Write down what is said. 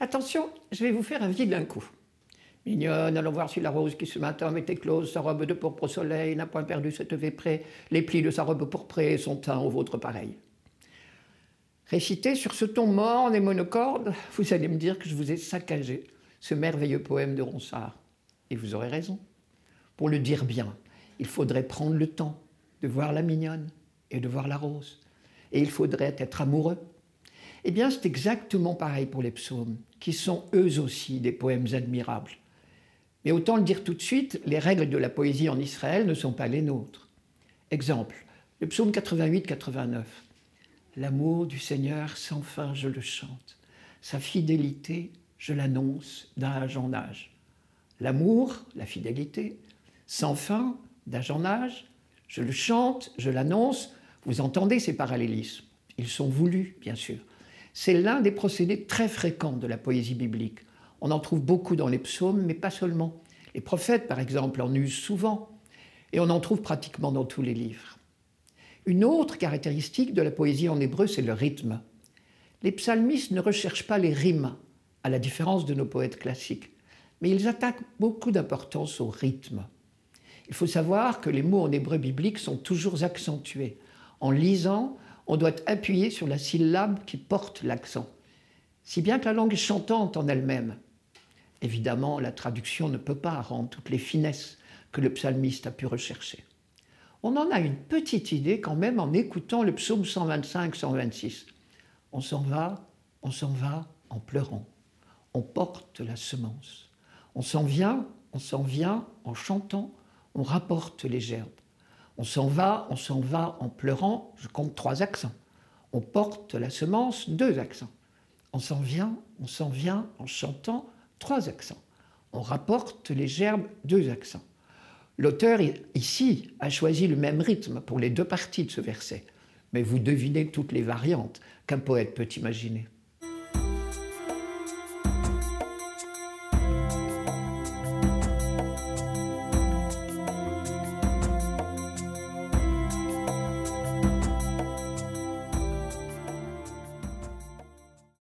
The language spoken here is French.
attention, je vais vous faire un vilain coup. Mignonne, allons voir si la rose qui ce matin met éclose sa robe de pourpre au soleil n'a point perdu cette véprée, les plis de sa robe pourprée son teint au vôtre pareil. Récité sur ce ton morne et monocorde, vous allez me dire que je vous ai saccagé ce merveilleux poème de Ronsard. Et vous aurez raison. Pour le dire bien, il faudrait prendre le temps de voir la mignonne et de voir la rose. Et il faudrait être amoureux. Eh bien, c'est exactement pareil pour les psaumes, qui sont eux aussi des poèmes admirables. Mais autant le dire tout de suite, les règles de la poésie en Israël ne sont pas les nôtres. Exemple, le psaume 88-89. L'amour du Seigneur sans fin, je le chante. Sa fidélité, je l'annonce d'âge en âge. L'amour, la fidélité, sans fin, d'âge en âge, je le chante, je l'annonce. Vous entendez ces parallélismes Ils sont voulus, bien sûr. C'est l'un des procédés très fréquents de la poésie biblique. On en trouve beaucoup dans les psaumes, mais pas seulement. Les prophètes, par exemple, en usent souvent, et on en trouve pratiquement dans tous les livres. Une autre caractéristique de la poésie en hébreu, c'est le rythme. Les psalmistes ne recherchent pas les rimes, à la différence de nos poètes classiques, mais ils attaquent beaucoup d'importance au rythme. Il faut savoir que les mots en hébreu biblique sont toujours accentués. En lisant, on doit appuyer sur la syllabe qui porte l'accent. Si bien que la langue est chantante en elle-même, Évidemment, la traduction ne peut pas rendre toutes les finesses que le psalmiste a pu rechercher. On en a une petite idée quand même en écoutant le psaume 125-126. On s'en va, on s'en va en pleurant. On porte la semence. On s'en vient, on s'en vient en chantant, on rapporte les gerbes. On s'en va, on s'en va en pleurant, je compte trois accents. On porte la semence, deux accents. On s'en vient, on s'en vient en chantant, trois accents. On rapporte les gerbes, deux accents. L'auteur ici a choisi le même rythme pour les deux parties de ce verset, mais vous devinez toutes les variantes qu'un poète peut imaginer.